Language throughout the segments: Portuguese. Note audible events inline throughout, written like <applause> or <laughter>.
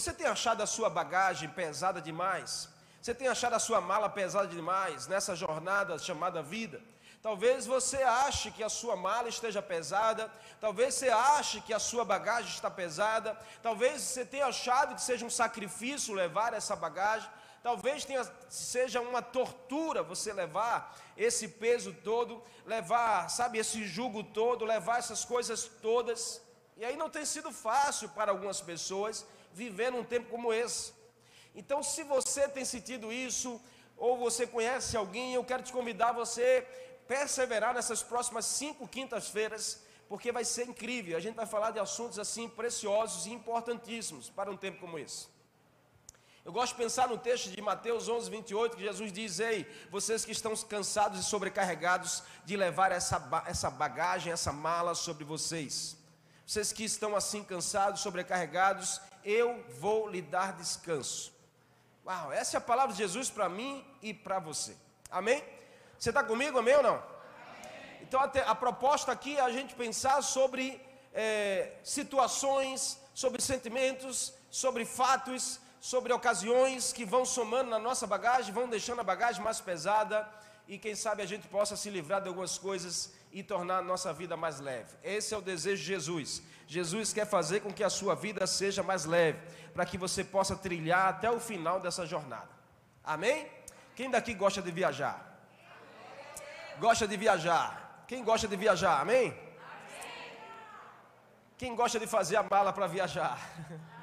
Você tem achado a sua bagagem pesada demais? Você tem achado a sua mala pesada demais nessa jornada chamada vida? Talvez você ache que a sua mala esteja pesada, talvez você ache que a sua bagagem está pesada, talvez você tenha achado que seja um sacrifício levar essa bagagem, talvez tenha, seja uma tortura você levar esse peso todo, levar, sabe, esse jugo todo, levar essas coisas todas. E aí não tem sido fácil para algumas pessoas viver num tempo como esse. Então, se você tem sentido isso, ou você conhece alguém, eu quero te convidar você perseverar nessas próximas cinco quintas-feiras, porque vai ser incrível. A gente vai falar de assuntos assim preciosos e importantíssimos para um tempo como esse. Eu gosto de pensar no texto de Mateus 11, 28, que Jesus diz: Ei, vocês que estão cansados e sobrecarregados de levar essa, essa bagagem, essa mala sobre vocês. Vocês que estão assim cansados, sobrecarregados, eu vou lhe dar descanso. Uau, essa é a palavra de Jesus para mim e para você. Amém? Você está comigo, amém ou não? Então a, a, proposta aqui é a gente pensar sobre é, situações, sobre sentimentos, sobre fatos, sobre ocasiões que vão somando na nossa bagagem, vão deixando a bagagem mais pesada e quem sabe a gente possa se livrar de algumas coisas e tornar a nossa vida mais leve. Esse é o desejo de Jesus. Jesus quer fazer com que a sua vida seja mais leve, para que você possa trilhar até o final dessa jornada. Amém? Quem daqui gosta de viajar? Gosta de viajar? Quem gosta de viajar? Amém? Quem gosta de fazer a mala para viajar? <laughs>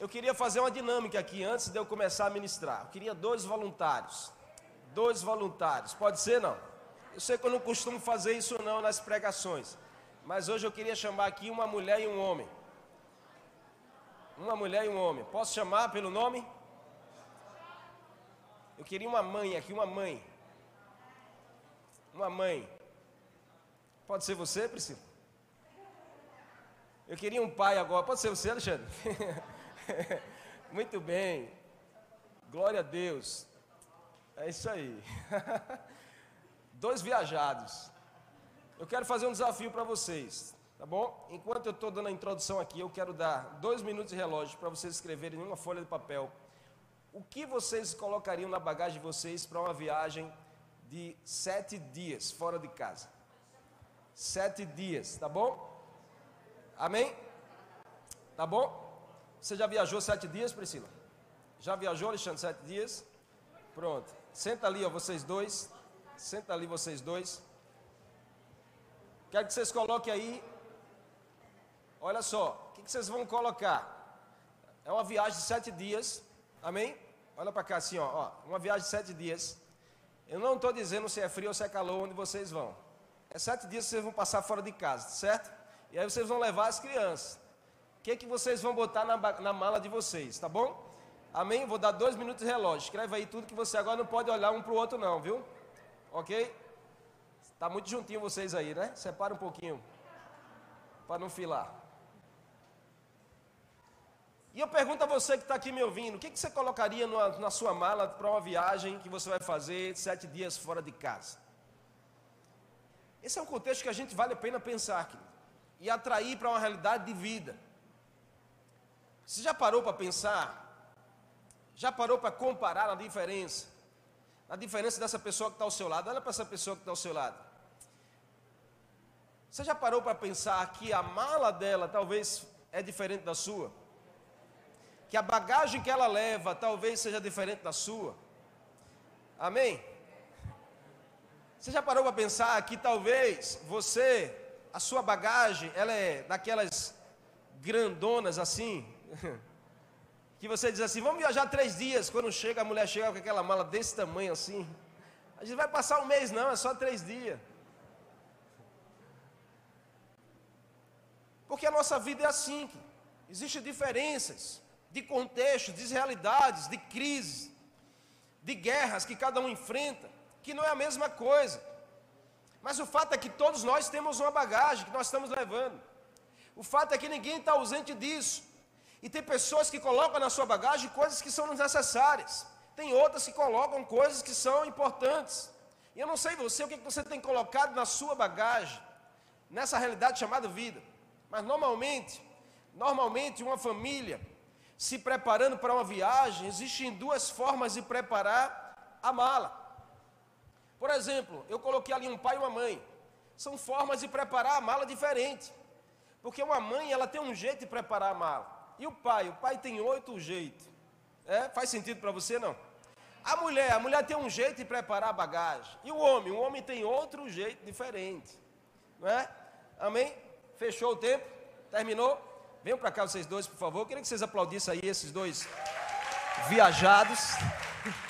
Eu queria fazer uma dinâmica aqui antes de eu começar a ministrar. Eu queria dois voluntários. Dois voluntários. Pode ser não? Eu sei que eu não costumo fazer isso não nas pregações, mas hoje eu queria chamar aqui uma mulher e um homem. Uma mulher e um homem. Posso chamar pelo nome? Eu queria uma mãe aqui, uma mãe. Uma mãe. Pode ser você, Priscila? Eu queria um pai agora. Pode ser você, Alexandre? <laughs> Muito bem. Glória a Deus. É isso aí. <laughs> Dois viajados. Eu quero fazer um desafio para vocês, tá bom? Enquanto eu estou dando a introdução aqui, eu quero dar dois minutos de relógio para vocês escreverem em uma folha de papel o que vocês colocariam na bagagem de vocês para uma viagem de sete dias fora de casa. Sete dias, tá bom? Amém? Tá bom? Você já viajou sete dias, Priscila? Já viajou, Alexandre, sete dias? Pronto. Senta ali, ó, vocês dois. Senta ali vocês dois. Quero que vocês coloquem aí. Olha só, o que, vocês vão colocar? É uma viagem de sete dias. Amém? Olha para cá assim, ó, ó. Uma viagem de sete dias. Eu não estou dizendo se é frio ou se é calor onde vocês vão. É sete dias que vocês vão passar fora de casa, certo? E aí vocês vão levar as crianças. O que, que vocês vão botar na, na mala de vocês, tá bom? Amém? Vou dar dois minutos de relógio. Escreve aí tudo que você agora não pode olhar um para o outro, não, viu? Ok? Está muito juntinho vocês aí, né? Separa um pouquinho. Para não filar. E eu pergunto a você que está aqui me ouvindo: o que, que você colocaria na, na sua mala para uma viagem que você vai fazer sete dias fora de casa? Esse é um contexto que a gente vale a pena pensar aqui e atrair para uma realidade de vida. Você já parou para pensar? Já parou para comparar a diferença a diferença dessa pessoa que está ao seu lado. Olha para essa pessoa que está ao seu lado. Você já parou para pensar que a mala dela talvez é diferente da sua? Que a bagagem que ela leva talvez seja diferente da sua? Amém? Você já parou para pensar que talvez você, a sua bagagem, ela é daquelas grandonas assim? <laughs> que você diz assim, vamos viajar três dias, quando chega, a mulher chega com aquela mala desse tamanho assim. A gente vai passar um mês, não, é só três dias. Porque a nossa vida é assim, existem diferenças de contexto, de realidades, de crises, de guerras que cada um enfrenta, que não é a mesma coisa. Mas o fato é que todos nós temos uma bagagem que nós estamos levando. O fato é que ninguém está ausente disso. E tem pessoas que colocam na sua bagagem coisas que são necessárias. Tem outras que colocam coisas que são importantes. E eu não sei você o que você tem colocado na sua bagagem, nessa realidade chamada vida. Mas normalmente, Normalmente, uma família se preparando para uma viagem, existem duas formas de preparar a mala. Por exemplo, eu coloquei ali um pai e uma mãe. São formas de preparar a mala diferente. Porque uma mãe, ela tem um jeito de preparar a mala. E o pai? O pai tem outro jeito. É? Faz sentido para você, não? A mulher, a mulher tem um jeito de preparar a bagagem. E o homem? O homem tem outro jeito diferente. Não é? Amém? Fechou o tempo? Terminou? Venham para cá vocês dois, por favor. Eu queria que vocês aplaudissem aí esses dois viajados.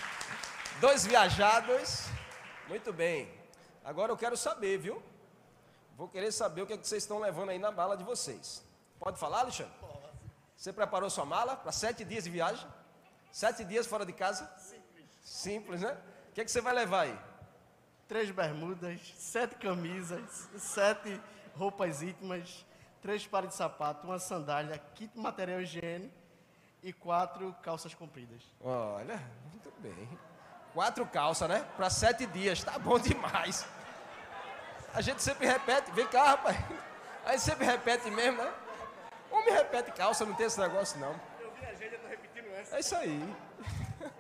<laughs> dois viajados. Muito bem. Agora eu quero saber, viu? Vou querer saber o que, é que vocês estão levando aí na mala de vocês. Pode falar, Alexandre? Você preparou sua mala para sete dias de viagem? Sete dias fora de casa? Simples. Simples, né? O que, é que você vai levar aí? Três bermudas, sete camisas, sete roupas íntimas, três pares de sapato, uma sandália, kit material higiene e quatro calças compridas. Olha, muito bem. Quatro calças, né? Para sete dias, tá bom demais. A gente sempre repete, vem cá, rapaz. Aí sempre repete mesmo, né? Homem repete calça, não tem esse negócio não. Eu viajei, já tô repetindo essa. É isso aí. <laughs>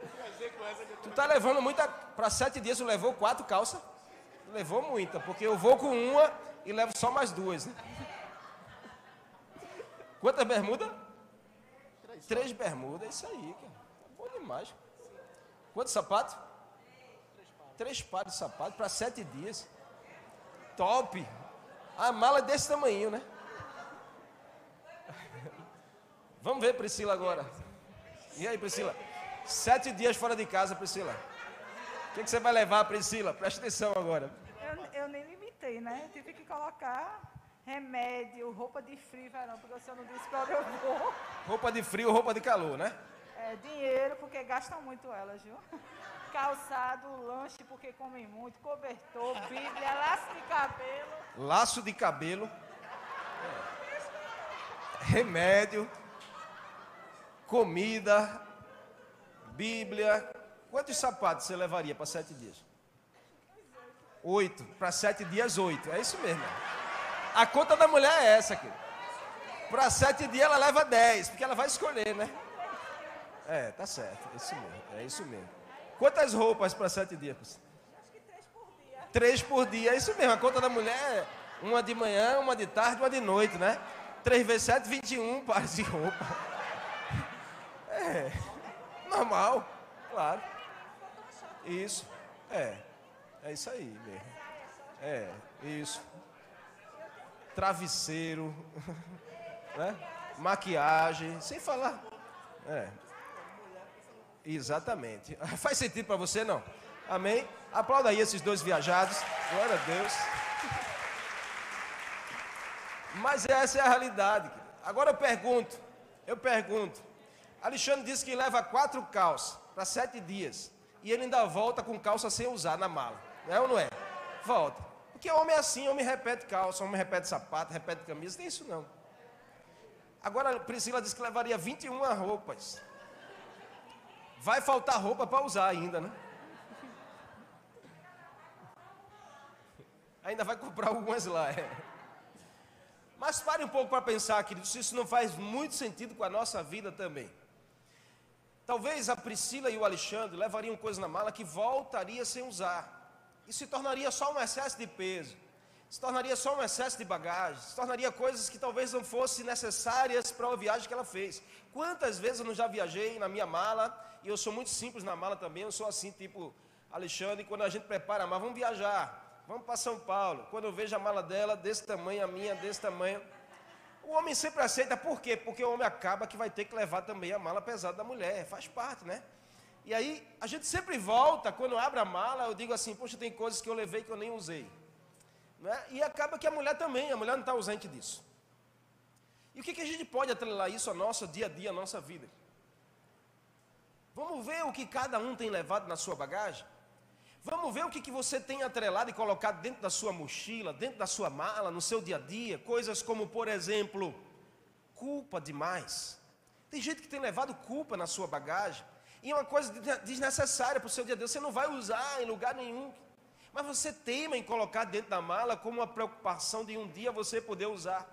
Tu tá levando muita. Para sete dias, tu levou quatro calças? Levou muita, porque eu vou com uma e levo só mais duas. Né? Quantas bermudas? Três, Três bermudas, é isso aí, cara. Tá bom demais. Quantos sapatos? Três pares. Três pares de sapato para sete dias. Top. A mala é desse tamanho, né? Vamos ver, Priscila, agora. E aí, Priscila? Sete dias fora de casa, Priscila. O que, que você vai levar, Priscila? Presta atenção agora. Eu, eu nem limitei, né? tive que colocar remédio, roupa de frio, verão, porque o senhor não disse para onde eu vou. Roupa de frio, roupa de calor, né? É, dinheiro, porque gastam muito elas, viu? Calçado, lanche, porque comem muito, cobertor, bíblia, laço de cabelo. Laço de cabelo. Remédio, comida, Bíblia. Quantos sapatos você levaria para sete dias? Oito. Para sete dias, oito. É isso mesmo. A conta da mulher é essa aqui. Para sete dias ela leva dez, porque ela vai escolher, né? É, tá certo. É isso mesmo. É isso mesmo. Quantas roupas para sete dias? Acho que três por dia. Três por dia, é isso mesmo. A conta da mulher é uma de manhã, uma de tarde, uma de noite, né? Três vezes sete, vinte e um pares de roupa. É, normal, claro. Isso, é. É isso aí mesmo. É, isso travesseiro, <laughs> né? maquiagem, sem falar. É. Exatamente. <laughs> Faz sentido para você, não? Amém? Aplauda aí esses dois viajados. Glória a Deus. Mas essa é a realidade. Agora eu pergunto, eu pergunto. Alexandre disse que leva quatro calças para sete dias. E ele ainda volta com calça sem usar na mala. É ou não é? Volta. Porque homem é assim, homem repete calça, homem repete sapato, repete camisa, tem isso não. Agora Priscila disse que levaria 21 roupas. Vai faltar roupa para usar ainda, né? Ainda vai comprar algumas lá, é. Mas pare um pouco para pensar, queridos, se isso não faz muito sentido com a nossa vida também. Talvez a Priscila e o Alexandre levariam coisas na mala que voltaria sem usar. E se tornaria só um excesso de peso, se tornaria só um excesso de bagagem, se tornaria coisas que talvez não fossem necessárias para a viagem que ela fez. Quantas vezes eu não já viajei na minha mala, e eu sou muito simples na mala também, eu sou assim, tipo Alexandre, quando a gente prepara a mala, vamos viajar, vamos para São Paulo. Quando eu vejo a mala dela desse tamanho, a minha desse tamanho, o homem sempre aceita, por quê? Porque o homem acaba que vai ter que levar também a mala pesada da mulher, faz parte, né? E aí, a gente sempre volta, quando abre a mala, eu digo assim, poxa, tem coisas que eu levei que eu nem usei. Né? E acaba que a mulher também, a mulher não está ausente disso. E o que, que a gente pode atrelar isso ao nosso dia a dia, à nossa vida? Vamos ver o que cada um tem levado na sua bagagem? Vamos ver o que, que você tem atrelado e colocado dentro da sua mochila, dentro da sua mala, no seu dia a dia. Coisas como, por exemplo, culpa demais. Tem gente que tem levado culpa na sua bagagem. E é uma coisa desnecessária para o seu dia a dia. Você não vai usar em lugar nenhum. Mas você teima em colocar dentro da mala como uma preocupação de um dia você poder usar.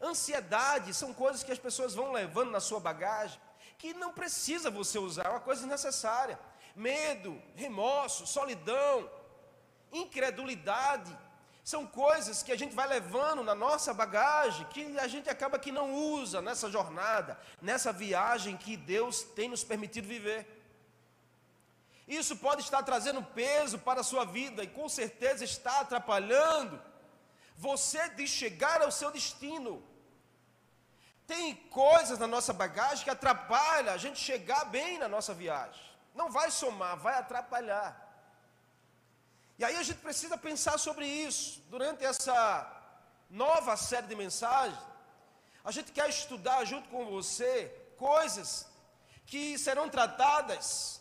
Ansiedade são coisas que as pessoas vão levando na sua bagagem, que não precisa você usar, é uma coisa necessária. Medo, remorso, solidão, incredulidade, são coisas que a gente vai levando na nossa bagagem, que a gente acaba que não usa nessa jornada, nessa viagem que Deus tem nos permitido viver. Isso pode estar trazendo peso para a sua vida e com certeza está atrapalhando você de chegar ao seu destino. Tem coisas na nossa bagagem que atrapalham a gente chegar bem na nossa viagem. Não vai somar, vai atrapalhar. E aí a gente precisa pensar sobre isso. Durante essa nova série de mensagens, a gente quer estudar junto com você coisas que serão tratadas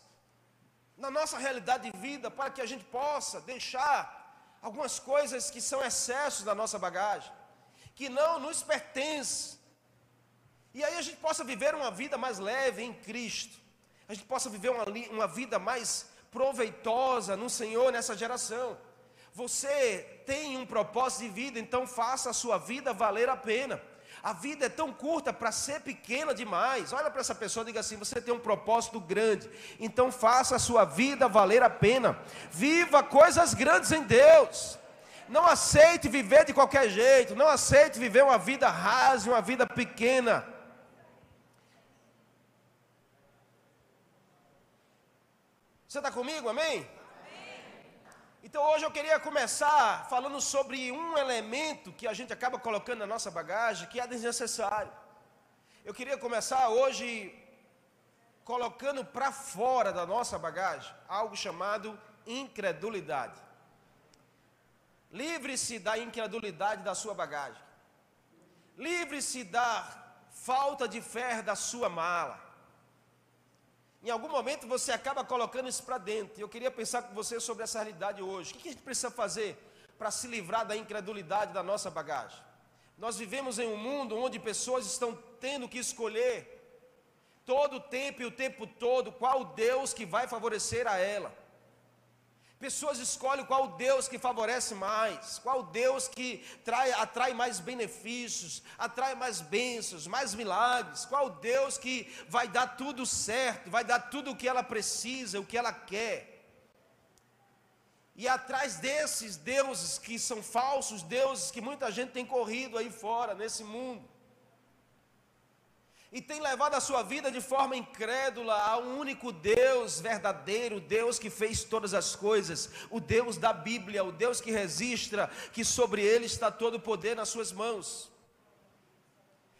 na nossa realidade de vida para que a gente possa deixar algumas coisas que são excessos da nossa bagagem, que não nos pertencem. E aí a gente possa viver uma vida mais leve em Cristo. A gente possa viver uma, uma vida mais proveitosa no Senhor nessa geração. Você tem um propósito de vida, então faça a sua vida valer a pena. A vida é tão curta para ser pequena demais. Olha para essa pessoa e diga assim: você tem um propósito grande, então faça a sua vida valer a pena. Viva coisas grandes em Deus. Não aceite viver de qualquer jeito, não aceite viver uma vida rasa, uma vida pequena. Você está comigo, amém? amém? Então hoje eu queria começar falando sobre um elemento que a gente acaba colocando na nossa bagagem que é desnecessário. Eu queria começar hoje colocando para fora da nossa bagagem algo chamado incredulidade. Livre-se da incredulidade da sua bagagem. Livre-se da falta de fé da sua mala. Em algum momento você acaba colocando isso para dentro. Eu queria pensar com você sobre essa realidade hoje. O que a gente precisa fazer para se livrar da incredulidade da nossa bagagem? Nós vivemos em um mundo onde pessoas estão tendo que escolher todo o tempo e o tempo todo qual Deus que vai favorecer a ela. Pessoas escolhem qual Deus que favorece mais, qual Deus que trai, atrai mais benefícios, atrai mais bênçãos, mais milagres, qual Deus que vai dar tudo certo, vai dar tudo o que ela precisa, o que ela quer. E atrás desses deuses que são falsos, deuses que muita gente tem corrido aí fora, nesse mundo, e tem levado a sua vida de forma incrédula ao único Deus verdadeiro, Deus que fez todas as coisas, o Deus da Bíblia, o Deus que registra que sobre ele está todo o poder nas suas mãos.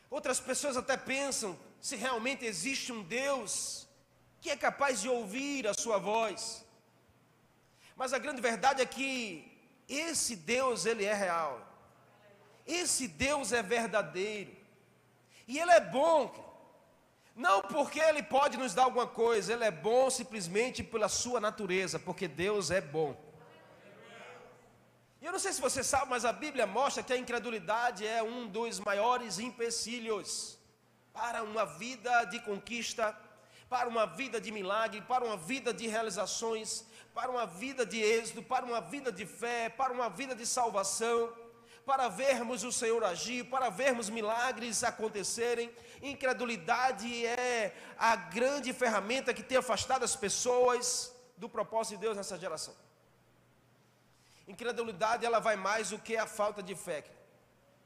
Outras pessoas até pensam se realmente existe um Deus que é capaz de ouvir a sua voz. Mas a grande verdade é que esse Deus ele é real. Esse Deus é verdadeiro. E Ele é bom, não porque Ele pode nos dar alguma coisa, Ele é bom simplesmente pela sua natureza, porque Deus é bom. E eu não sei se você sabe, mas a Bíblia mostra que a incredulidade é um dos maiores empecilhos para uma vida de conquista, para uma vida de milagre, para uma vida de realizações, para uma vida de êxito, para uma vida de fé, para uma vida de salvação para vermos o Senhor agir, para vermos milagres acontecerem. Incredulidade é a grande ferramenta que tem afastado as pessoas do propósito de Deus nessa geração. Incredulidade ela vai mais do que a falta de fé.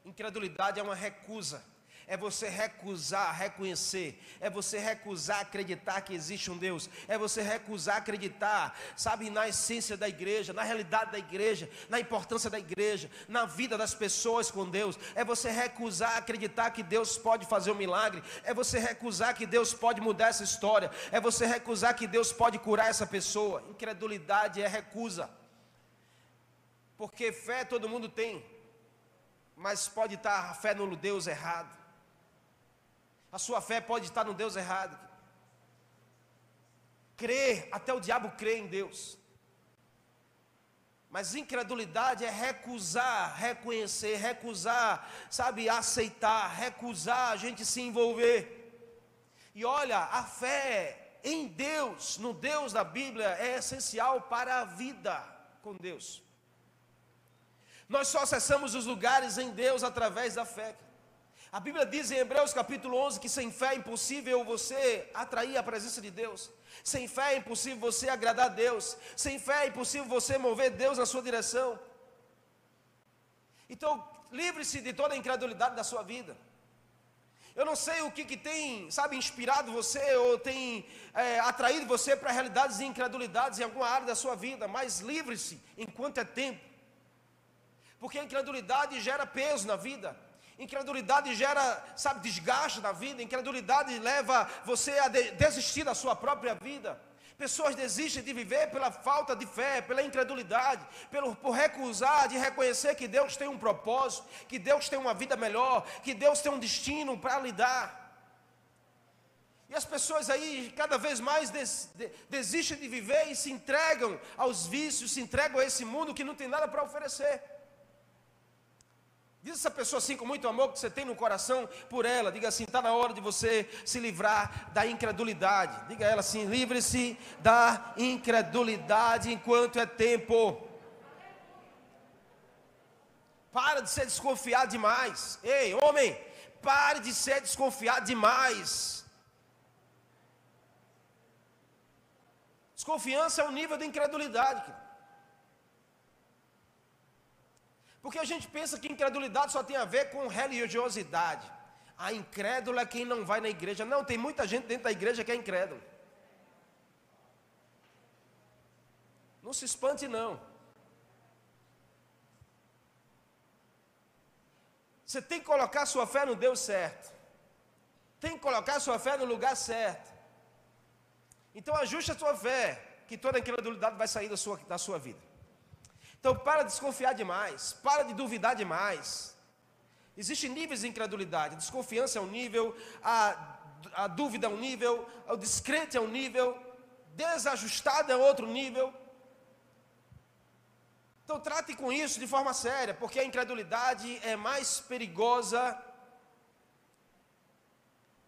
Incredulidade é uma recusa é você recusar reconhecer, é você recusar acreditar que existe um Deus, é você recusar acreditar, sabe, na essência da igreja, na realidade da igreja, na importância da igreja, na vida das pessoas com Deus, é você recusar acreditar que Deus pode fazer um milagre, é você recusar que Deus pode mudar essa história, é você recusar que Deus pode curar essa pessoa. Incredulidade é recusa, porque fé todo mundo tem, mas pode estar a fé no Deus errado. A sua fé pode estar no Deus errado. Crer, até o diabo crê em Deus. Mas incredulidade é recusar, reconhecer, recusar, sabe, aceitar, recusar a gente se envolver. E olha, a fé em Deus, no Deus da Bíblia, é essencial para a vida com Deus. Nós só acessamos os lugares em Deus através da fé. A Bíblia diz em Hebreus capítulo 11 que sem fé é impossível você atrair a presença de Deus. Sem fé é impossível você agradar a Deus. Sem fé é impossível você mover Deus na sua direção. Então, livre-se de toda a incredulidade da sua vida. Eu não sei o que, que tem, sabe, inspirado você ou tem é, atraído você para realidades de incredulidades em alguma área da sua vida, mas livre-se enquanto é tempo. Porque a incredulidade gera peso na vida. Incredulidade gera, sabe, desgaste na vida. Incredulidade leva você a de desistir da sua própria vida. Pessoas desistem de viver pela falta de fé, pela incredulidade, pelo, por recusar de reconhecer que Deus tem um propósito, que Deus tem uma vida melhor, que Deus tem um destino para lidar. E as pessoas aí cada vez mais des, de, desistem de viver e se entregam aos vícios, se entregam a esse mundo que não tem nada para oferecer. Diz essa pessoa assim com muito amor que você tem no coração por ela. Diga assim: está na hora de você se livrar da incredulidade. Diga a ela assim: livre-se da incredulidade enquanto é tempo. Para de ser desconfiado demais. Ei, homem, pare de ser desconfiado demais. Desconfiança é um nível de incredulidade. Porque a gente pensa que incredulidade só tem a ver com religiosidade. A incrédula é quem não vai na igreja. Não, tem muita gente dentro da igreja que é incrédulo. Não se espante, não. Você tem que colocar sua fé no Deus certo. Tem que colocar sua fé no lugar certo. Então ajuste a sua fé, que toda incredulidade vai sair da sua, da sua vida. Então, para de desconfiar demais, para de duvidar demais. Existem níveis de incredulidade. A desconfiança é um nível, a, a dúvida é um nível, o descrente é um nível, desajustado é outro nível. Então, trate com isso de forma séria, porque a incredulidade é mais perigosa.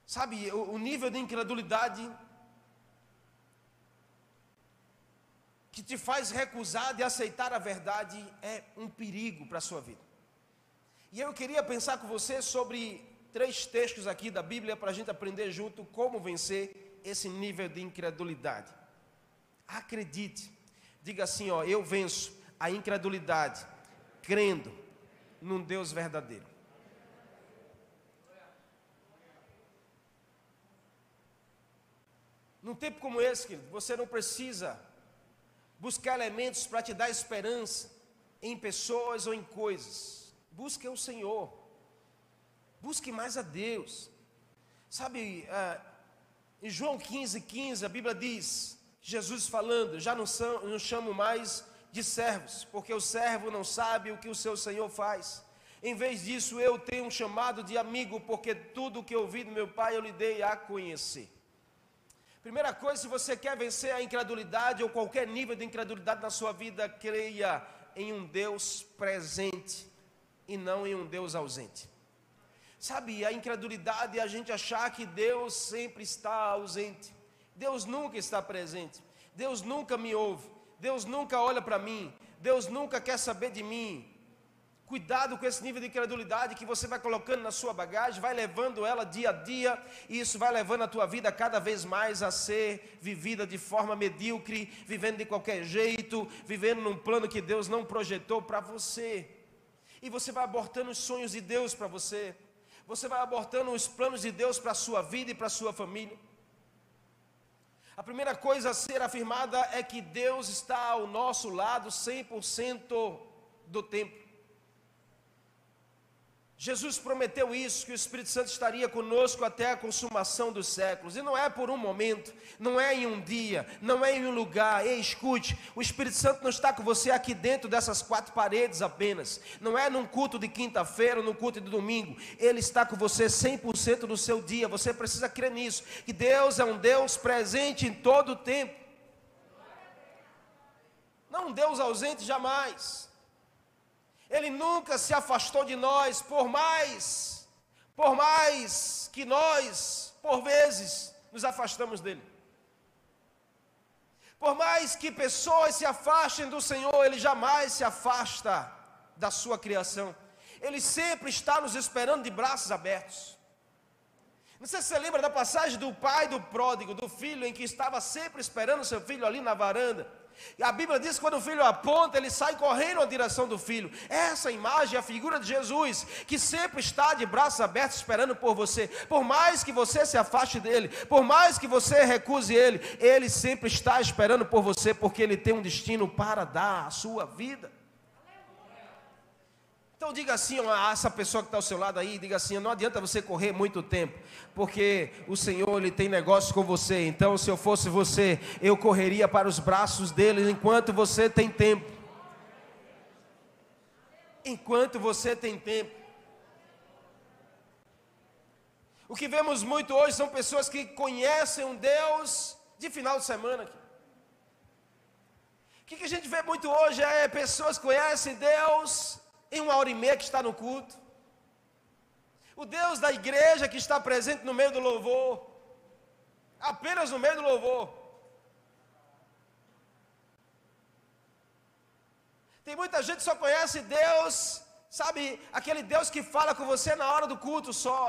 Sabe, o, o nível de incredulidade que te faz recusar de aceitar a verdade é um perigo para a sua vida. E eu queria pensar com você sobre três textos aqui da Bíblia para a gente aprender junto como vencer esse nível de incredulidade. Acredite, diga assim: ó, eu venço a incredulidade crendo num Deus verdadeiro. Num tempo como esse, querido, você não precisa buscar elementos para te dar esperança em pessoas ou em coisas. Busque o Senhor. Busque mais a Deus. Sabe, ah, em João 15, 15, a Bíblia diz, Jesus falando, já não, são, não chamo mais de servos, porque o servo não sabe o que o seu Senhor faz. Em vez disso, eu tenho um chamado de amigo, porque tudo o que ouvi do meu Pai eu lhe dei a conhecer. Primeira coisa, se você quer vencer a incredulidade ou qualquer nível de incredulidade na sua vida, creia em um Deus presente e não em um Deus ausente. Sabe, a incredulidade é a gente achar que Deus sempre está ausente. Deus nunca está presente. Deus nunca me ouve. Deus nunca olha para mim. Deus nunca quer saber de mim. Cuidado com esse nível de incredulidade que você vai colocando na sua bagagem, vai levando ela dia a dia, e isso vai levando a tua vida cada vez mais a ser vivida de forma medíocre, vivendo de qualquer jeito, vivendo num plano que Deus não projetou para você. E você vai abortando os sonhos de Deus para você. Você vai abortando os planos de Deus para a sua vida e para a sua família. A primeira coisa a ser afirmada é que Deus está ao nosso lado 100% do tempo. Jesus prometeu isso, que o Espírito Santo estaria conosco até a consumação dos séculos, e não é por um momento, não é em um dia, não é em um lugar. Ei, escute, o Espírito Santo não está com você aqui dentro dessas quatro paredes apenas, não é num culto de quinta-feira, num culto de domingo, ele está com você 100% no seu dia. Você precisa crer nisso, que Deus é um Deus presente em todo o tempo, não um Deus ausente jamais. Ele nunca se afastou de nós, por mais, por mais que nós, por vezes, nos afastamos dele. Por mais que pessoas se afastem do Senhor, ele jamais se afasta da sua criação. Ele sempre está nos esperando de braços abertos. Não sei se você lembra da passagem do pai do pródigo, do filho, em que estava sempre esperando seu filho ali na varanda. A Bíblia diz que quando o filho aponta, ele sai correndo na direção do filho. Essa imagem é a figura de Jesus, que sempre está de braços abertos esperando por você. Por mais que você se afaste dele, por mais que você recuse ele, ele sempre está esperando por você, porque ele tem um destino para dar a sua vida. Então diga assim a essa pessoa que está ao seu lado aí, diga assim, não adianta você correr muito tempo, porque o Senhor ele tem negócio com você. Então, se eu fosse você, eu correria para os braços dele enquanto você tem tempo. Enquanto você tem tempo. O que vemos muito hoje são pessoas que conhecem um Deus de final de semana. O que, que a gente vê muito hoje é pessoas que conhecem Deus em uma hora e meia que está no culto. O Deus da igreja que está presente no meio do louvor, apenas no meio do louvor. Tem muita gente que só conhece Deus, sabe, aquele Deus que fala com você na hora do culto só.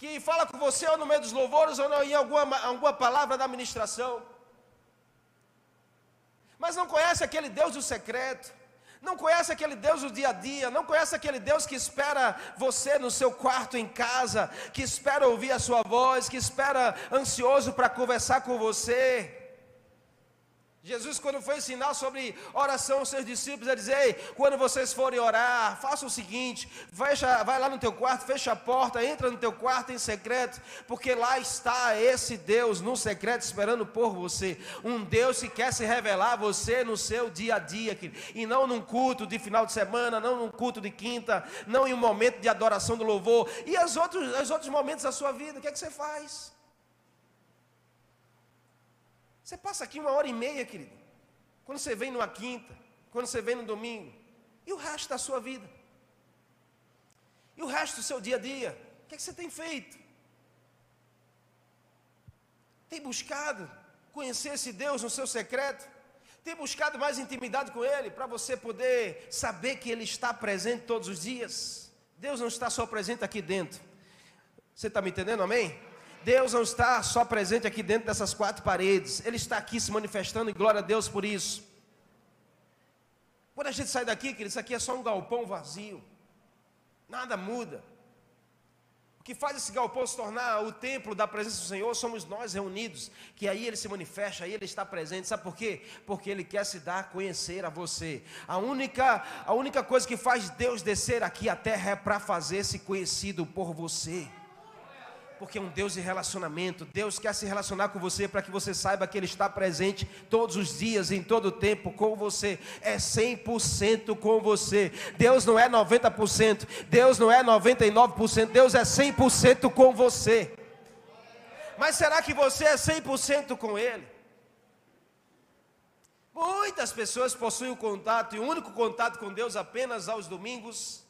Que fala com você ou no meio dos louvores ou em alguma, alguma palavra da administração. Mas não conhece aquele Deus do secreto não conhece aquele Deus do dia a dia, não conhece aquele Deus que espera você no seu quarto em casa, que espera ouvir a sua voz, que espera ansioso para conversar com você. Jesus, quando foi ensinar sobre oração aos seus discípulos, ele dizia: Ei, quando vocês forem orar, faça o seguinte: fecha, vai lá no teu quarto, fecha a porta, entra no teu quarto em secreto, porque lá está esse Deus no secreto esperando por você. Um Deus que quer se revelar a você no seu dia a dia, e não num culto de final de semana, não num culto de quinta, não em um momento de adoração do louvor, e os outros, os outros momentos da sua vida, o que é que você faz? Você passa aqui uma hora e meia, querido. Quando você vem numa quinta, quando você vem no domingo, e o resto da sua vida? E o resto do seu dia a dia? O que, é que você tem feito? Tem buscado conhecer esse Deus no seu secreto? Tem buscado mais intimidade com Ele para você poder saber que Ele está presente todos os dias? Deus não está só presente aqui dentro. Você está me entendendo, amém? Deus não está só presente aqui dentro dessas quatro paredes, Ele está aqui se manifestando e glória a Deus por isso. Quando a gente sai daqui, querido, isso aqui é só um galpão vazio, nada muda. O que faz esse galpão se tornar o templo da presença do Senhor somos nós reunidos, que aí Ele se manifesta, aí Ele está presente. Sabe por quê? Porque Ele quer se dar a conhecer a você. A única, a única coisa que faz Deus descer aqui à terra é para fazer-se conhecido por você porque é um Deus de relacionamento. Deus quer se relacionar com você para que você saiba que Ele está presente todos os dias, em todo o tempo com você. É 100% com você. Deus não é 90%, Deus não é 99%, Deus é 100% com você. Mas será que você é 100% com Ele? Muitas pessoas possuem o contato e o único contato com Deus apenas aos domingos,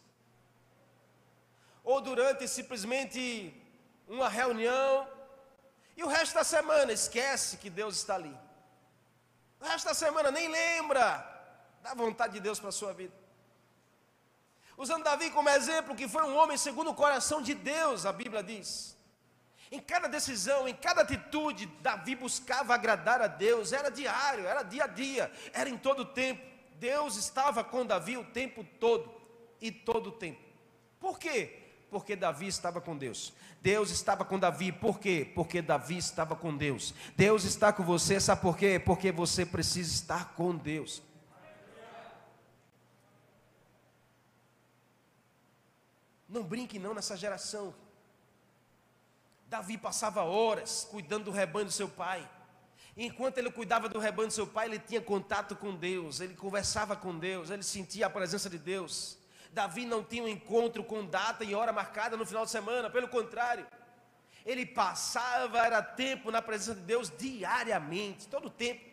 ou durante simplesmente uma reunião, e o resto da semana esquece que Deus está ali. O resto da semana nem lembra da vontade de Deus para a sua vida. Usando Davi como exemplo, que foi um homem segundo o coração de Deus, a Bíblia diz. Em cada decisão, em cada atitude, Davi buscava agradar a Deus, era diário, era dia a dia, era em todo o tempo. Deus estava com Davi o tempo todo e todo o tempo. Por quê? Porque Davi estava com Deus. Deus estava com Davi, por quê? Porque Davi estava com Deus. Deus está com você, sabe por quê? Porque você precisa estar com Deus. Não brinque não nessa geração. Davi passava horas cuidando do rebanho do seu pai. Enquanto ele cuidava do rebanho do seu pai, ele tinha contato com Deus, ele conversava com Deus, ele sentia a presença de Deus. Davi não tinha um encontro com data e hora marcada no final de semana, pelo contrário, ele passava, era tempo na presença de Deus diariamente, todo o tempo.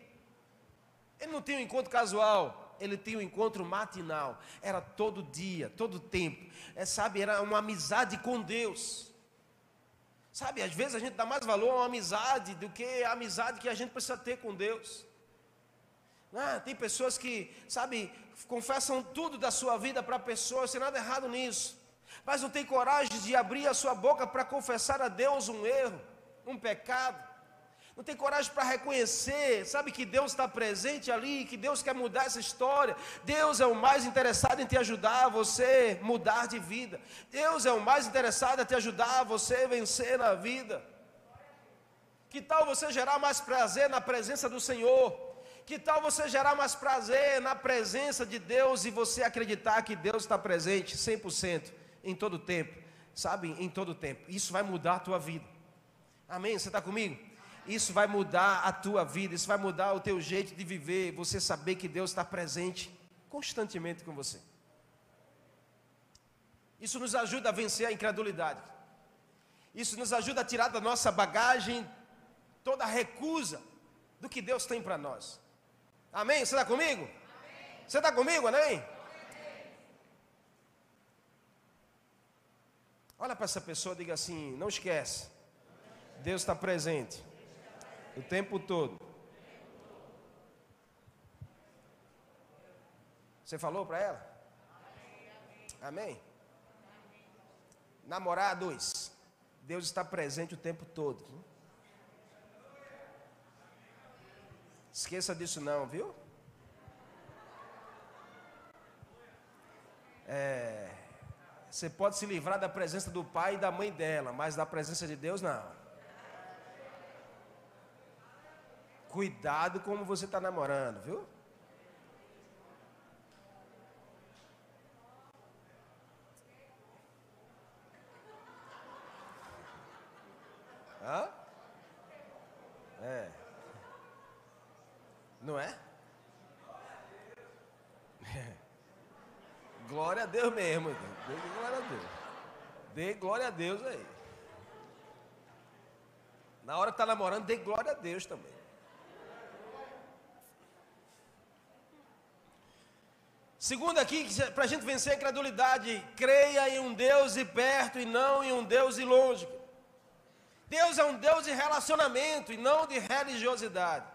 Ele não tinha um encontro casual, ele tinha um encontro matinal, era todo dia, todo tempo. É, sabe, era uma amizade com Deus. Sabe, às vezes a gente dá mais valor a uma amizade do que a amizade que a gente precisa ter com Deus. Ah, tem pessoas que, sabe, confessam tudo da sua vida para pessoas, sem nada errado nisso. Mas não tem coragem de abrir a sua boca para confessar a Deus um erro, um pecado. Não tem coragem para reconhecer, sabe que Deus está presente ali, que Deus quer mudar essa história. Deus é o mais interessado em te ajudar a você mudar de vida. Deus é o mais interessado em te ajudar a você vencer na vida. Que tal você gerar mais prazer na presença do Senhor? Que tal você gerar mais prazer na presença de Deus e você acreditar que Deus está presente 100% em todo o tempo, sabe? Em todo o tempo. Isso vai mudar a tua vida. Amém? Você está comigo? Isso vai mudar a tua vida, isso vai mudar o teu jeito de viver, você saber que Deus está presente constantemente com você. Isso nos ajuda a vencer a incredulidade. Isso nos ajuda a tirar da nossa bagagem toda a recusa do que Deus tem para nós. Amém? Você está comigo? Amém. Você está comigo, amém? amém? Olha para essa pessoa e diga assim: não esquece, Deus está presente o tempo todo. Você falou para ela? Amém? Namorados, Deus está presente o tempo todo. Esqueça disso não, viu? É, você pode se livrar da presença do pai e da mãe dela, mas da presença de Deus não. Cuidado como você está namorando, viu? Hã? É. Não é? Glória a Deus mesmo. Dê glória a Deus. Dê glória a Deus aí. Na hora que está namorando, dê glória a Deus também. Segundo aqui, para a gente vencer a incredulidade, creia em um Deus de perto e não em um Deus de longe. Deus é um Deus de relacionamento e não de religiosidade.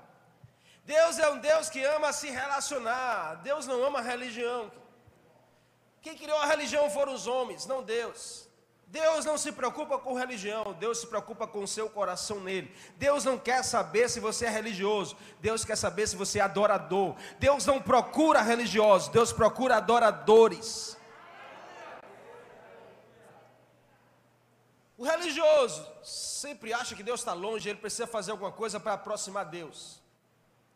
Deus é um Deus que ama se relacionar. Deus não ama religião. Quem criou a religião foram os homens, não Deus. Deus não se preocupa com religião, Deus se preocupa com o seu coração nele. Deus não quer saber se você é religioso, Deus quer saber se você é adorador. Deus não procura religiosos, Deus procura adoradores. O religioso sempre acha que Deus está longe, ele precisa fazer alguma coisa para aproximar Deus.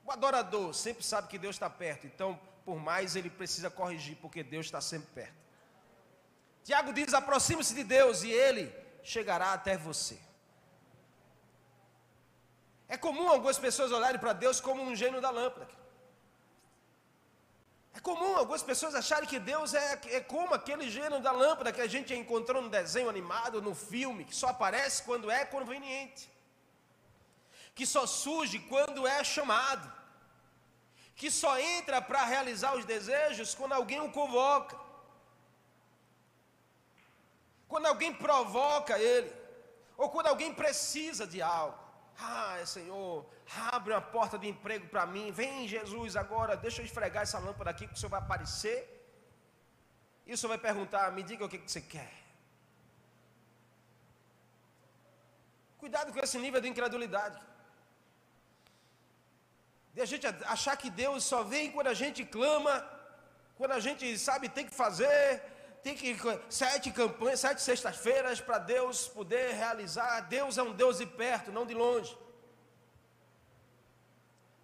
O adorador sempre sabe que Deus está perto, então, por mais ele precisa corrigir, porque Deus está sempre perto. Tiago diz: aproxime-se de Deus e ele chegará até você. É comum algumas pessoas olharem para Deus como um gênio da lâmpada. É comum algumas pessoas acharem que Deus é, é como aquele gênio da lâmpada que a gente encontrou no desenho animado, no filme, que só aparece quando é conveniente que só surge quando é chamado, que só entra para realizar os desejos quando alguém o convoca, quando alguém provoca ele, ou quando alguém precisa de algo. Ah, Senhor, abre uma porta de emprego para mim. Vem, Jesus, agora, deixa eu esfregar essa lâmpada aqui que o Senhor vai aparecer. E o Senhor vai perguntar: me diga o que, que você quer. Cuidado com esse nível de incredulidade de a gente achar que Deus só vem quando a gente clama, quando a gente sabe tem que fazer, tem que sete campanhas, sete sextas-feiras para Deus poder realizar. Deus é um Deus de perto, não de longe.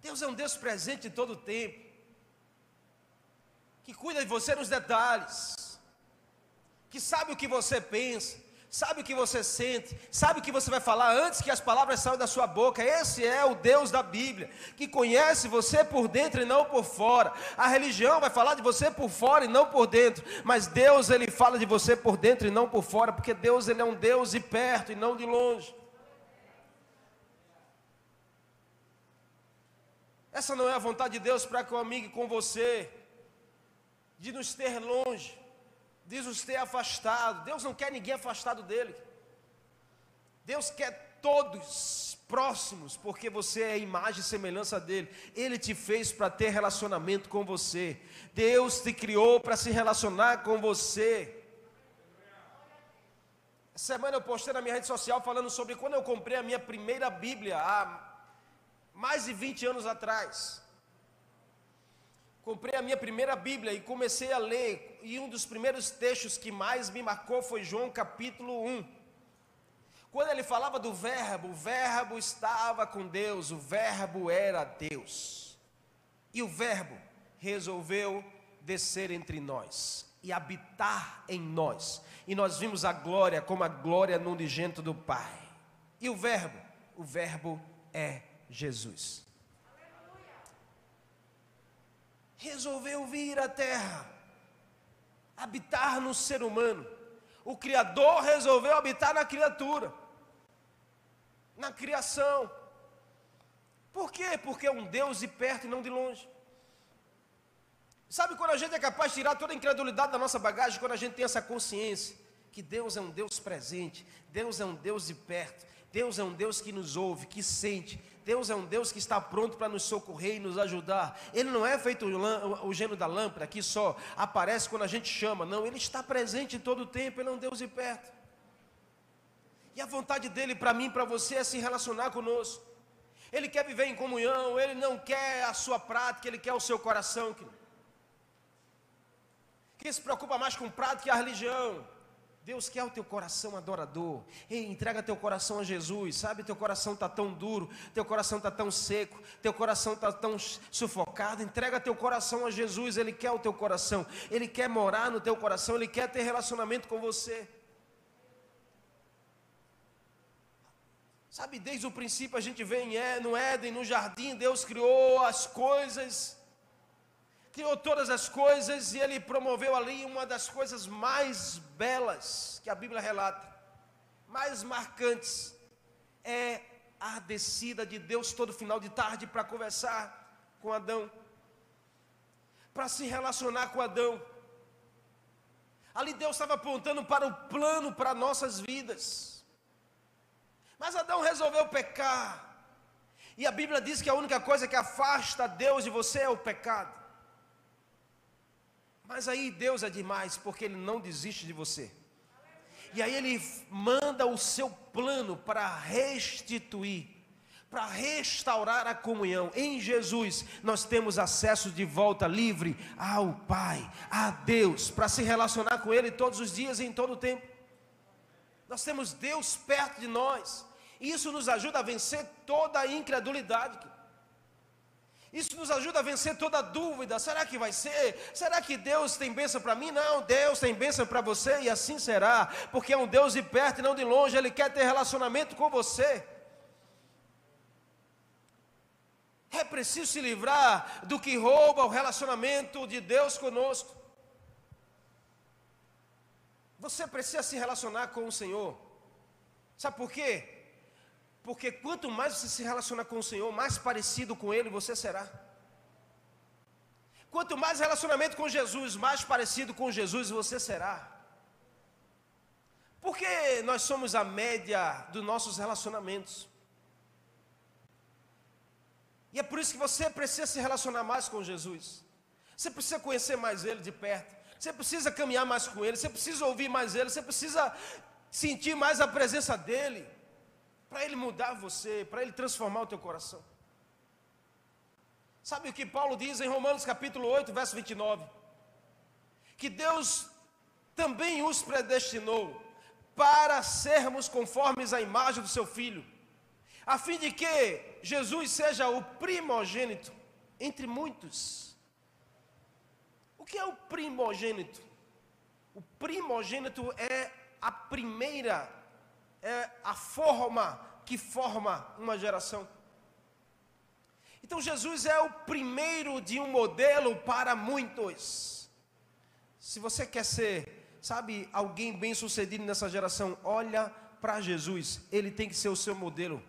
Deus é um Deus presente em todo o tempo, que cuida de você nos detalhes, que sabe o que você pensa, sabe o que você sente, sabe o que você vai falar antes que as palavras saiam da sua boca. Esse é o Deus da Bíblia, que conhece você por dentro e não por fora. A religião vai falar de você por fora e não por dentro, mas Deus ele fala de você por dentro e não por fora, porque Deus ele é um Deus de perto e não de longe. Essa não é a vontade de Deus para comigo e com você, de nos ter longe diz nos ter afastado. Deus não quer ninguém afastado dele. Deus quer todos próximos, porque você é imagem e semelhança dele. Ele te fez para ter relacionamento com você. Deus te criou para se relacionar com você. Essa semana eu postei na minha rede social falando sobre quando eu comprei a minha primeira Bíblia há mais de 20 anos atrás. Comprei a minha primeira Bíblia e comecei a ler, e um dos primeiros textos que mais me marcou foi João capítulo 1. Quando ele falava do Verbo, o Verbo estava com Deus, o Verbo era Deus. E o Verbo resolveu descer entre nós e habitar em nós. E nós vimos a glória como a glória no unigênito do Pai. E o Verbo, o Verbo é Jesus. Resolveu vir à terra, habitar no ser humano. O Criador resolveu habitar na criatura na criação. Por quê? Porque é um Deus de perto e não de longe. Sabe quando a gente é capaz de tirar toda a incredulidade da nossa bagagem, quando a gente tem essa consciência que Deus é um Deus presente, Deus é um Deus de perto, Deus é um Deus que nos ouve, que sente, Deus é um Deus que está pronto para nos socorrer e nos ajudar. Ele não é feito o, o gênio da lâmpada que só aparece quando a gente chama, não, ele está presente em todo o tempo, ele é um Deus de perto. E a vontade dele para mim, para você é se relacionar conosco. Ele quer viver em comunhão, ele não quer a sua prática, ele quer o seu coração. Quem se preocupa mais com prática que a religião? Deus quer o teu coração adorador. Ei, entrega teu coração a Jesus. Sabe, teu coração está tão duro, teu coração está tão seco, teu coração está tão sufocado. Entrega teu coração a Jesus. Ele quer o teu coração. Ele quer morar no teu coração. Ele quer ter relacionamento com você. Sabe, desde o princípio a gente vê é, no Éden, no jardim, Deus criou as coisas, criou todas as coisas e Ele promoveu ali uma das coisas mais belas que a Bíblia relata, mais marcantes, é a descida de Deus todo final de tarde para conversar com Adão, para se relacionar com Adão. Ali Deus estava apontando para o plano para nossas vidas. Mas Adão resolveu pecar. E a Bíblia diz que a única coisa que afasta Deus de você é o pecado. Mas aí Deus é demais, porque Ele não desiste de você. E aí Ele manda o seu plano para restituir, para restaurar a comunhão. Em Jesus, nós temos acesso de volta livre ao Pai, a Deus, para se relacionar com Ele todos os dias e em todo o tempo. Nós temos Deus perto de nós. Isso nos ajuda a vencer toda a incredulidade. Isso nos ajuda a vencer toda dúvida. Será que vai ser? Será que Deus tem bênção para mim? Não, Deus tem bênção para você e assim será, porque é um Deus de perto e não de longe, Ele quer ter relacionamento com você. É preciso se livrar do que rouba o relacionamento de Deus conosco. Você precisa se relacionar com o Senhor. Sabe por quê? Porque quanto mais você se relaciona com o Senhor, mais parecido com Ele você será. Quanto mais relacionamento com Jesus, mais parecido com Jesus você será. Porque nós somos a média dos nossos relacionamentos. E é por isso que você precisa se relacionar mais com Jesus. Você precisa conhecer mais Ele de perto. Você precisa caminhar mais com Ele. Você precisa ouvir mais Ele. Você precisa sentir mais a presença dEle para Ele mudar você, para Ele transformar o teu coração. Sabe o que Paulo diz em Romanos capítulo 8, verso 29? Que Deus também os predestinou para sermos conformes à imagem do seu Filho, a fim de que Jesus seja o primogênito entre muitos. O que é o primogênito? O primogênito é a primeira é a forma que forma uma geração. Então Jesus é o primeiro de um modelo para muitos. Se você quer ser, sabe, alguém bem sucedido nessa geração, olha para Jesus, ele tem que ser o seu modelo.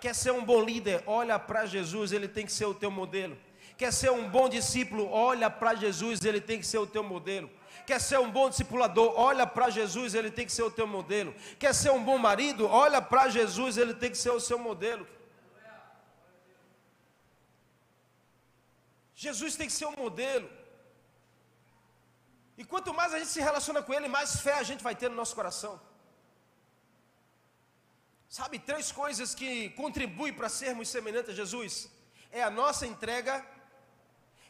Quer ser um bom líder, olha para Jesus, ele tem que ser o teu modelo. Quer ser um bom discípulo, olha para Jesus, ele tem que ser o teu modelo. Quer ser um bom discipulador? Olha para Jesus, ele tem que ser o teu modelo. Quer ser um bom marido? Olha para Jesus, ele tem que ser o seu modelo. Jesus tem que ser o modelo. E quanto mais a gente se relaciona com Ele, mais fé a gente vai ter no nosso coração. Sabe, três coisas que contribuem para sermos semelhantes a Jesus: é a nossa entrega,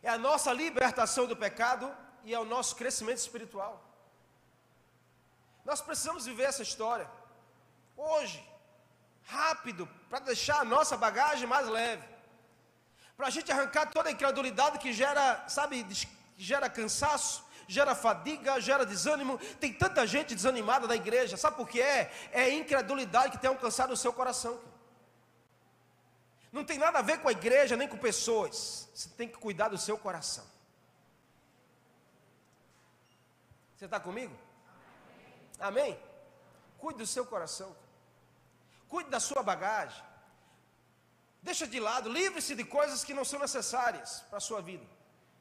é a nossa libertação do pecado e é o nosso crescimento espiritual. Nós precisamos viver essa história hoje, rápido, para deixar a nossa bagagem mais leve, para a gente arrancar toda a incredulidade que gera, sabe, gera cansaço, gera fadiga, gera desânimo. Tem tanta gente desanimada da igreja, sabe por que é? É a incredulidade que tem alcançado o seu coração. Não tem nada a ver com a igreja, nem com pessoas. Você tem que cuidar do seu coração. Você está comigo? Amém. Cuide do seu coração. Cuide da sua bagagem. Deixa de lado, livre-se de coisas que não são necessárias para a sua vida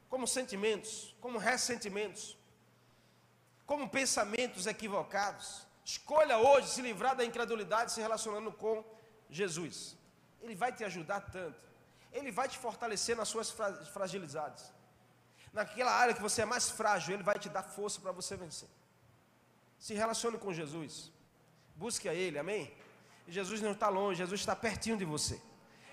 como sentimentos, como ressentimentos, como pensamentos equivocados. Escolha hoje se livrar da incredulidade se relacionando com Jesus. Ele vai te ajudar tanto. Ele vai te fortalecer nas suas fragilidades. Naquela área que você é mais frágil, ele vai te dar força para você vencer. Se relacione com Jesus. Busque a Ele, amém? Jesus não está longe, Jesus está pertinho de você.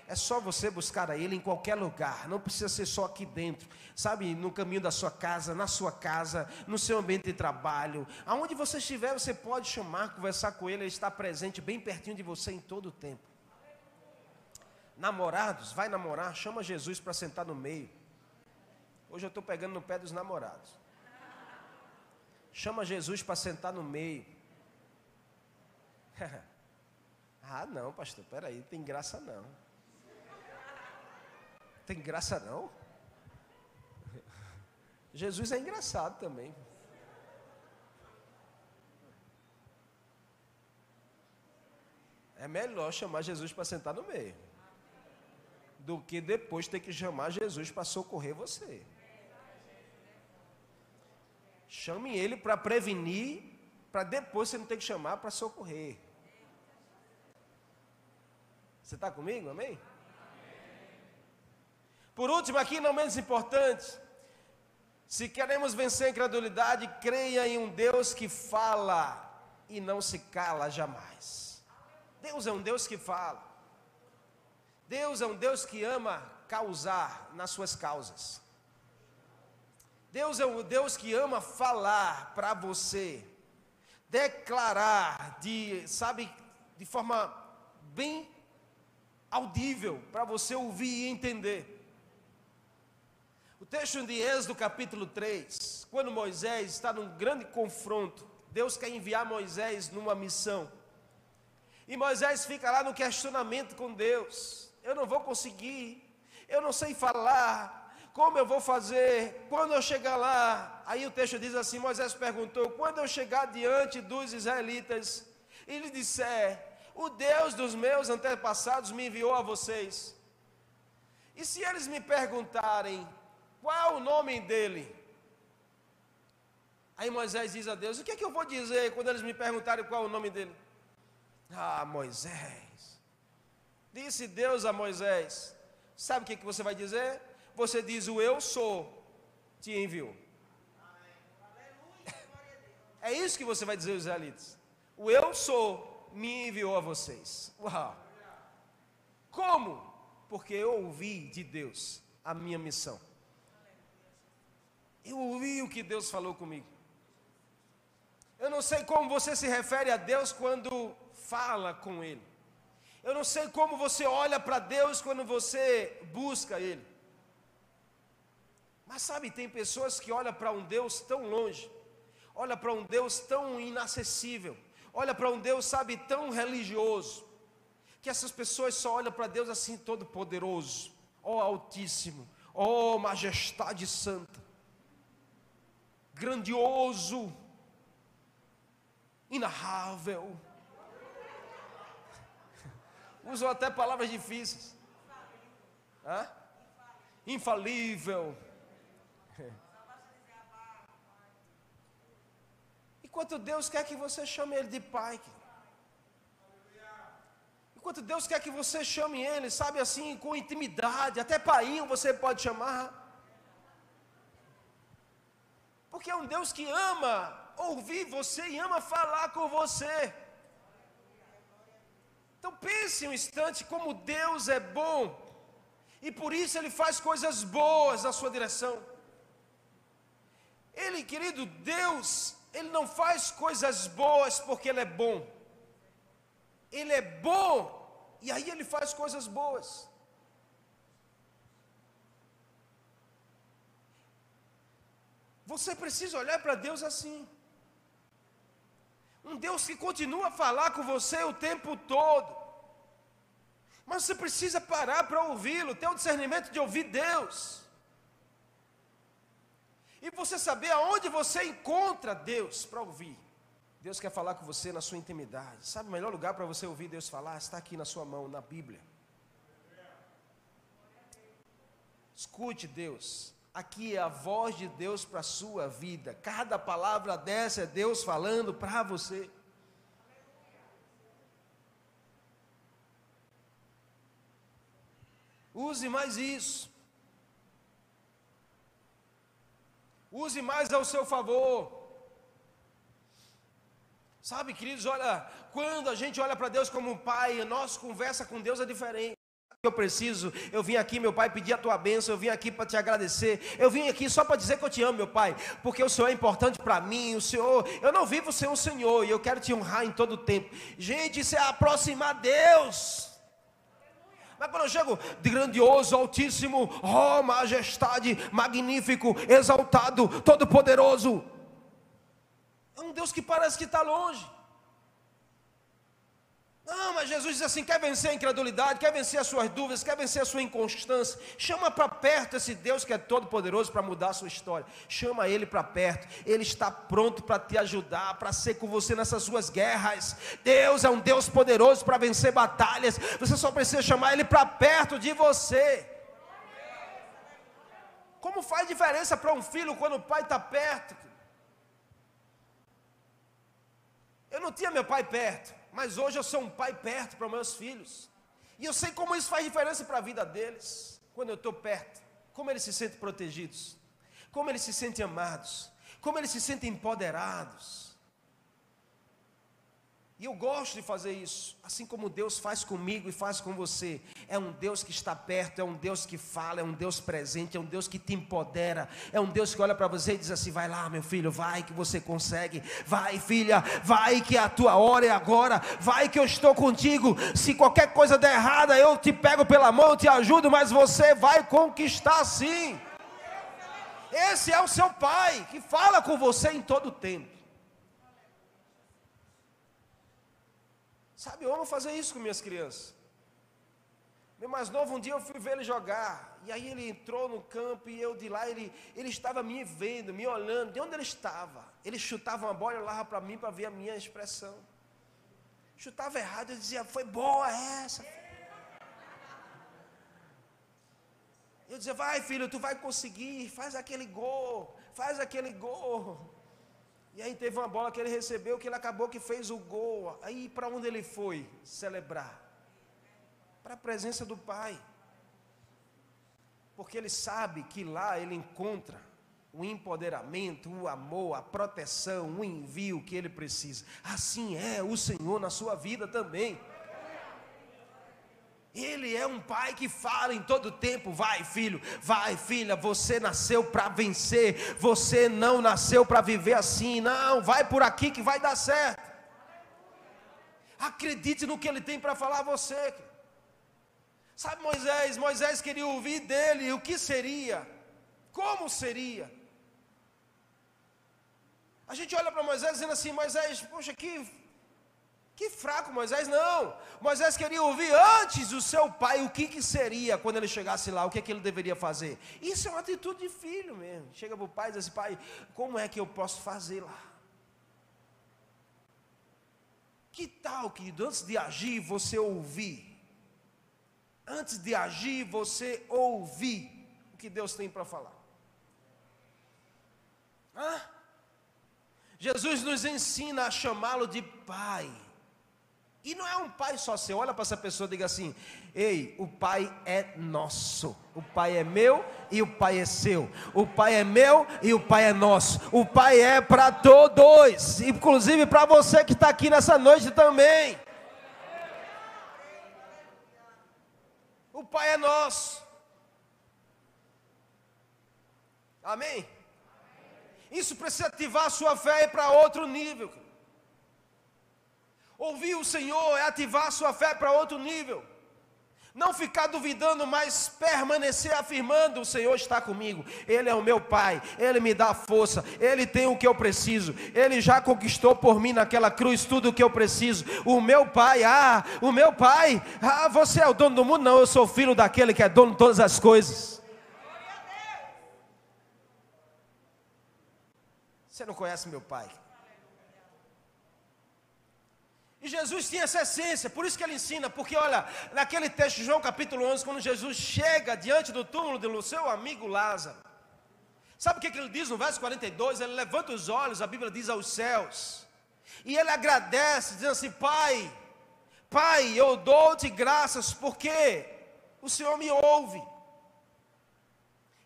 É só você buscar a Ele em qualquer lugar, não precisa ser só aqui dentro, sabe, no caminho da sua casa, na sua casa, no seu ambiente de trabalho, aonde você estiver, você pode chamar, conversar com Ele, Ele está presente bem pertinho de você em todo o tempo. Namorados, vai namorar, chama Jesus para sentar no meio. Hoje eu estou pegando no pé dos namorados. Chama Jesus para sentar no meio. <laughs> ah, não, pastor, peraí, tem graça não. Tem graça não? <laughs> Jesus é engraçado também. É melhor chamar Jesus para sentar no meio do que depois ter que chamar Jesus para socorrer você. Chame ele para prevenir, para depois você não ter que chamar para socorrer. Você está comigo? Amém? Por último, aqui não menos importante, se queremos vencer a incredulidade, creia em um Deus que fala e não se cala jamais. Deus é um Deus que fala. Deus é um Deus que ama causar nas suas causas. Deus é um Deus que ama falar para você, declarar de, sabe, de forma bem audível para você ouvir e entender. O texto de Êxodo capítulo 3, quando Moisés está num grande confronto, Deus quer enviar Moisés numa missão. E Moisés fica lá no questionamento com Deus: eu não vou conseguir, eu não sei falar, como eu vou fazer? Quando eu chegar lá? Aí o texto diz assim: Moisés perguntou: quando eu chegar diante dos israelitas e lhe disser, o Deus dos meus antepassados me enviou a vocês. E se eles me perguntarem, qual é o nome dele? Aí Moisés diz a Deus: O que é que eu vou dizer quando eles me perguntarem qual é o nome dele? Ah, Moisés. Disse Deus a Moisés: Sabe o que, é que você vai dizer? Você diz: O eu sou te enviou. É isso que você vai dizer aos israelitas. O eu sou me enviou a vocês. Uau. Como? Porque eu ouvi de Deus a minha missão. Eu ouvi o que Deus falou comigo. Eu não sei como você se refere a Deus quando fala com Ele. Eu não sei como você olha para Deus quando você busca Ele. Mas sabe, tem pessoas que olham para um Deus tão longe, olha para um Deus tão inacessível, olha para um Deus, sabe, tão religioso, que essas pessoas só olham para Deus assim, todo poderoso, ó Altíssimo, ó Majestade Santa grandioso, inarrável. <laughs> Usam até palavras difíceis. Hã? Infalível. Enquanto Deus quer que você chame Ele de Pai. Enquanto Deus quer que você chame Ele, sabe assim, com intimidade, até Pai você pode chamar. Porque é um Deus que ama ouvir você e ama falar com você. Então pense um instante como Deus é bom. E por isso Ele faz coisas boas na sua direção. Ele, querido Deus, Ele não faz coisas boas porque Ele é bom. Ele é bom e aí Ele faz coisas boas. Você precisa olhar para Deus assim. Um Deus que continua a falar com você o tempo todo. Mas você precisa parar para ouvi-lo, ter o discernimento de ouvir Deus. E você saber aonde você encontra Deus para ouvir. Deus quer falar com você na sua intimidade. Sabe o melhor lugar para você ouvir Deus falar? Está aqui na sua mão, na Bíblia. Escute Deus. Aqui é a voz de Deus para a sua vida. Cada palavra dessa é Deus falando para você. Use mais isso. Use mais ao seu favor. Sabe, queridos, olha, quando a gente olha para Deus como um pai, a nossa conversa com Deus é diferente. Eu preciso, eu vim aqui, meu pai, pedir a tua bênção, eu vim aqui para te agradecer, eu vim aqui só para dizer que eu te amo, meu pai, porque o Senhor é importante para mim, o Senhor, eu não vivo sem o Senhor e eu quero te honrar em todo o tempo. Gente, isso é aproximar Deus. Mas quando eu chego de grandioso, altíssimo, oh majestade, magnífico, exaltado, todo-poderoso, é um Deus que parece que está longe. Não, mas Jesus diz assim: quer vencer a incredulidade, quer vencer as suas dúvidas, quer vencer a sua inconstância. Chama para perto esse Deus que é todo-poderoso para mudar a sua história. Chama Ele para perto. Ele está pronto para te ajudar, para ser com você nessas suas guerras. Deus é um Deus poderoso para vencer batalhas. Você só precisa chamar Ele para perto de você. Como faz diferença para um filho quando o pai está perto? Eu não tinha meu pai perto. Mas hoje eu sou um pai perto para meus filhos. E eu sei como isso faz diferença para a vida deles. Quando eu estou perto. Como eles se sentem protegidos. Como eles se sentem amados. Como eles se sentem empoderados. E eu gosto de fazer isso, assim como Deus faz comigo e faz com você. É um Deus que está perto, é um Deus que fala, é um Deus presente, é um Deus que te empodera, é um Deus que olha para você e diz assim: vai lá, meu filho, vai que você consegue, vai, filha, vai que a tua hora é agora, vai que eu estou contigo. Se qualquer coisa der errada, eu te pego pela mão, eu te ajudo, mas você vai conquistar sim. Esse é o seu pai que fala com você em todo o tempo. Sabe, eu amo fazer isso com minhas crianças. Meu mais novo, um dia eu fui ver ele jogar. E aí ele entrou no campo e eu de lá, ele, ele estava me vendo, me olhando. De onde ele estava? Ele chutava uma bola e olhava para mim para ver a minha expressão. Chutava errado, eu dizia, foi boa essa. Eu dizia, vai filho, tu vai conseguir, faz aquele gol, faz aquele gol. E aí teve uma bola que ele recebeu que ele acabou que fez o gol. Aí para onde ele foi celebrar? Para a presença do Pai. Porque ele sabe que lá ele encontra o empoderamento, o amor, a proteção, o envio que ele precisa. Assim é o Senhor na sua vida também. Ele é um pai que fala em todo tempo: vai, filho, vai, filha, você nasceu para vencer, você não nasceu para viver assim, não, vai por aqui que vai dar certo. Acredite no que ele tem para falar a você. Sabe Moisés? Moisés queria ouvir dele o que seria, como seria. A gente olha para Moisés dizendo assim: Moisés, poxa, que fraco Moisés, não. Moisés queria ouvir antes do seu pai o que, que seria quando ele chegasse lá, o que, que ele deveria fazer. Isso é uma atitude de filho mesmo. Chega para o pai e diz assim: pai, como é que eu posso fazer lá? Que tal, querido, antes de agir, você ouvir? Antes de agir, você ouvir o que Deus tem para falar. Hã? Jesus nos ensina a chamá-lo de Pai. E não é um pai só seu. Olha para essa pessoa e diga assim: Ei, o pai é nosso. O pai é meu e o pai é seu. O pai é meu e o pai é nosso. O pai é para todos, inclusive para você que está aqui nessa noite também. O pai é nosso. Amém? Isso precisa ativar a sua fé para outro nível. Ouvir o Senhor é ativar sua fé para outro nível. Não ficar duvidando, mas permanecer afirmando: o Senhor está comigo, Ele é o meu Pai, Ele me dá força, Ele tem o que eu preciso, Ele já conquistou por mim naquela cruz tudo o que eu preciso. O meu Pai, ah, o meu Pai, ah, você é o dono do mundo? Não, eu sou filho daquele que é dono de todas as coisas. Você não conhece meu Pai? E Jesus tinha essa essência, por isso que ele ensina, porque olha, naquele texto de João capítulo 11, quando Jesus chega diante do túmulo do seu amigo Lázaro, sabe o que, que ele diz no verso 42? Ele levanta os olhos, a Bíblia diz aos céus, e ele agradece, dizendo assim: Pai, Pai, eu dou-te graças porque o Senhor me ouve.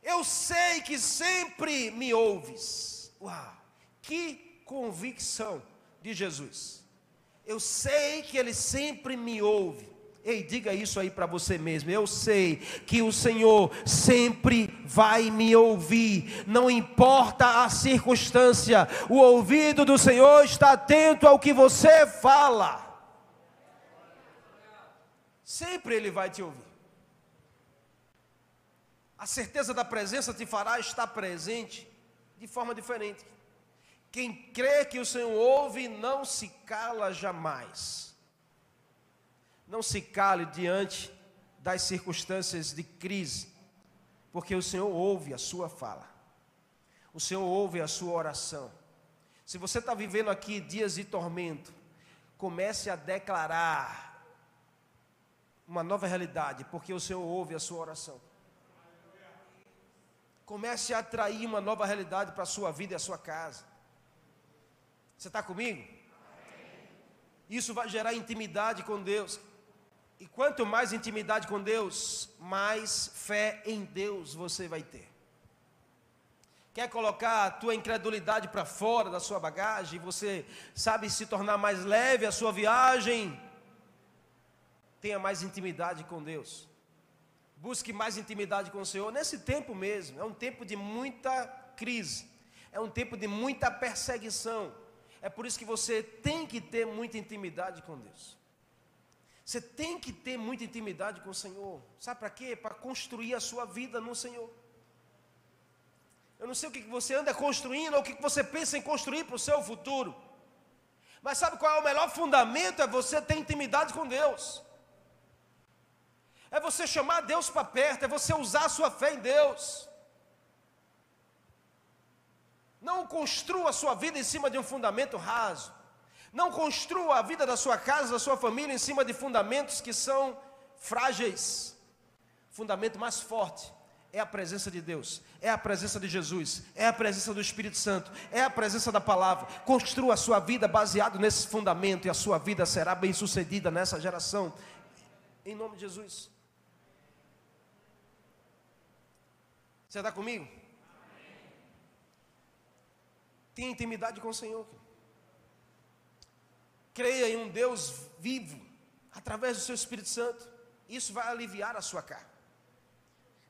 Eu sei que sempre me ouves. Uau, que convicção de Jesus. Eu sei que Ele sempre me ouve. Ei, diga isso aí para você mesmo. Eu sei que o Senhor sempre vai me ouvir, não importa a circunstância, o ouvido do Senhor está atento ao que você fala. Sempre Ele vai te ouvir. A certeza da presença te fará estar presente de forma diferente. Quem crê que o Senhor ouve, não se cala jamais. Não se cale diante das circunstâncias de crise, porque o Senhor ouve a sua fala, o Senhor ouve a sua oração. Se você está vivendo aqui dias de tormento, comece a declarar uma nova realidade, porque o Senhor ouve a sua oração. Comece a atrair uma nova realidade para a sua vida e a sua casa. Você está comigo? Isso vai gerar intimidade com Deus. E quanto mais intimidade com Deus, mais fé em Deus você vai ter. Quer colocar a tua incredulidade para fora da sua bagagem, você sabe se tornar mais leve a sua viagem? Tenha mais intimidade com Deus. Busque mais intimidade com o Senhor nesse tempo mesmo. É um tempo de muita crise. É um tempo de muita perseguição. É por isso que você tem que ter muita intimidade com Deus. Você tem que ter muita intimidade com o Senhor. Sabe para quê? Para construir a sua vida no Senhor. Eu não sei o que você anda construindo ou o que você pensa em construir para o seu futuro. Mas sabe qual é o melhor fundamento? É você ter intimidade com Deus. É você chamar Deus para perto, é você usar a sua fé em Deus. Não construa a sua vida em cima de um fundamento raso. Não construa a vida da sua casa, da sua família em cima de fundamentos que são frágeis. Fundamento mais forte é a presença de Deus, é a presença de Jesus, é a presença do Espírito Santo, é a presença da palavra. Construa a sua vida baseado nesse fundamento e a sua vida será bem sucedida nessa geração. Em nome de Jesus. Você está comigo? Tenha intimidade com o Senhor. Creia em um Deus vivo, através do seu Espírito Santo. Isso vai aliviar a sua carga.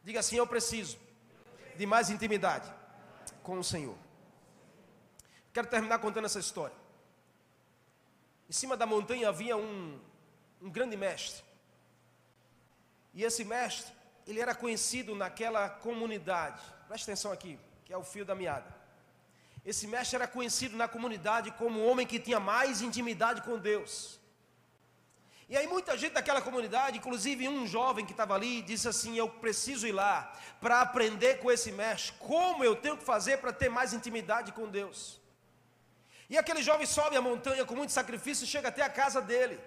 Diga assim: Eu preciso de mais intimidade com o Senhor. Quero terminar contando essa história. Em cima da montanha havia um, um grande mestre. E esse mestre, ele era conhecido naquela comunidade. Preste atenção aqui, que é o fio da meada. Esse mestre era conhecido na comunidade como o homem que tinha mais intimidade com Deus. E aí muita gente daquela comunidade, inclusive um jovem que estava ali, disse assim: "Eu preciso ir lá para aprender com esse mestre como eu tenho que fazer para ter mais intimidade com Deus". E aquele jovem sobe a montanha com muito sacrifício, chega até a casa dele.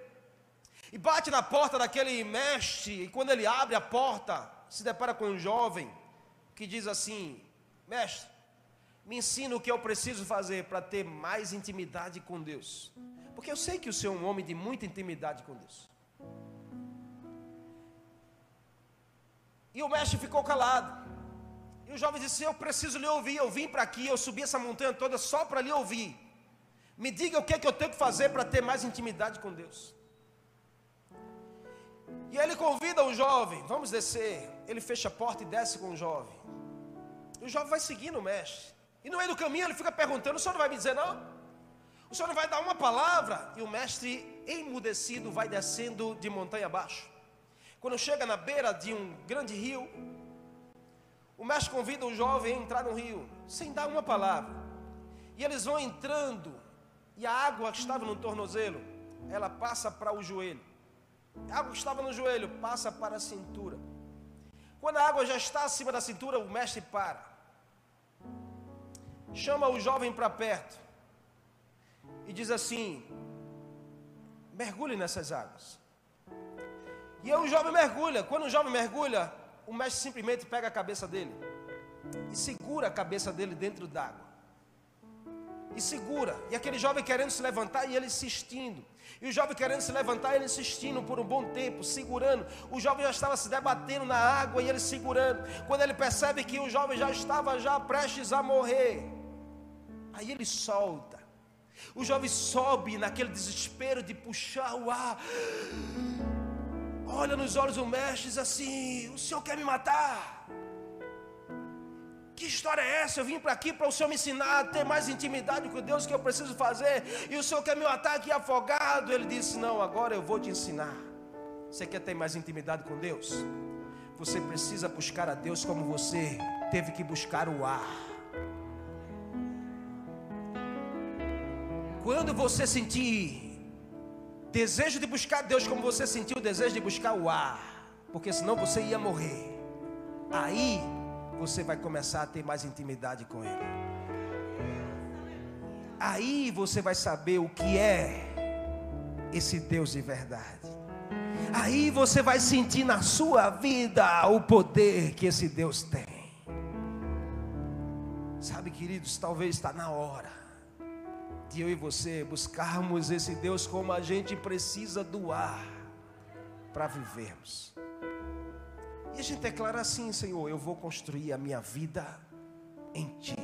E bate na porta daquele mestre, e quando ele abre a porta, se depara com um jovem que diz assim: "Mestre, Me ensina o que eu preciso fazer para ter mais intimidade com Deus. Porque eu sei que o Senhor é um homem de muita intimidade com Deus. E o mestre ficou calado. E o jovem disse: Eu preciso lhe ouvir. Eu vim para aqui, eu subi essa montanha toda só para lhe ouvir. Me diga o que, é que eu tenho que fazer para ter mais intimidade com Deus. E ele convida o jovem: Vamos descer. Ele fecha a porta e desce com o jovem. E o jovem vai seguindo o mestre. E no meio do caminho ele fica perguntando: O senhor não vai me dizer não? O senhor não vai dar uma palavra? E o mestre, emudecido, vai descendo de montanha abaixo. Quando chega na beira de um grande rio, o mestre convida o jovem a entrar no rio, sem dar uma palavra. E eles vão entrando, e a água que estava no tornozelo, ela passa para o joelho. A água que estava no joelho passa para a cintura. Quando a água já está acima da cintura, o mestre para. Chama o jovem para perto e diz assim: mergulhe nessas águas. E aí o jovem mergulha. Quando o jovem mergulha, o mestre simplesmente pega a cabeça dele e segura a cabeça dele dentro d'água. E segura. E aquele jovem querendo se levantar e ele insistindo. E o jovem querendo se levantar, ele insistindo por um bom tempo, segurando. O jovem já estava se debatendo na água e ele segurando. Quando ele percebe que o jovem já estava já prestes a morrer, aí ele solta. O jovem sobe naquele desespero de puxar o ar olha nos olhos do mestre e diz assim: O senhor quer me matar? Que história é essa? Eu vim para aqui para o senhor me ensinar a ter mais intimidade com Deus que eu preciso fazer, e o senhor quer me matar aqui afogado? Ele disse: Não, agora eu vou te ensinar. Você quer ter mais intimidade com Deus? Você precisa buscar a Deus como você teve que buscar o ar. Quando você sentir desejo de buscar Deus como você sentiu o desejo de buscar o ar, porque senão você ia morrer. Aí você vai começar a ter mais intimidade com Ele. Aí você vai saber o que é esse Deus de verdade. Aí você vai sentir na sua vida o poder que esse Deus tem. Sabe, queridos, talvez está na hora de eu e você buscarmos esse Deus como a gente precisa doar para vivermos. E a gente declara assim, Senhor, eu vou construir a minha vida em Ti.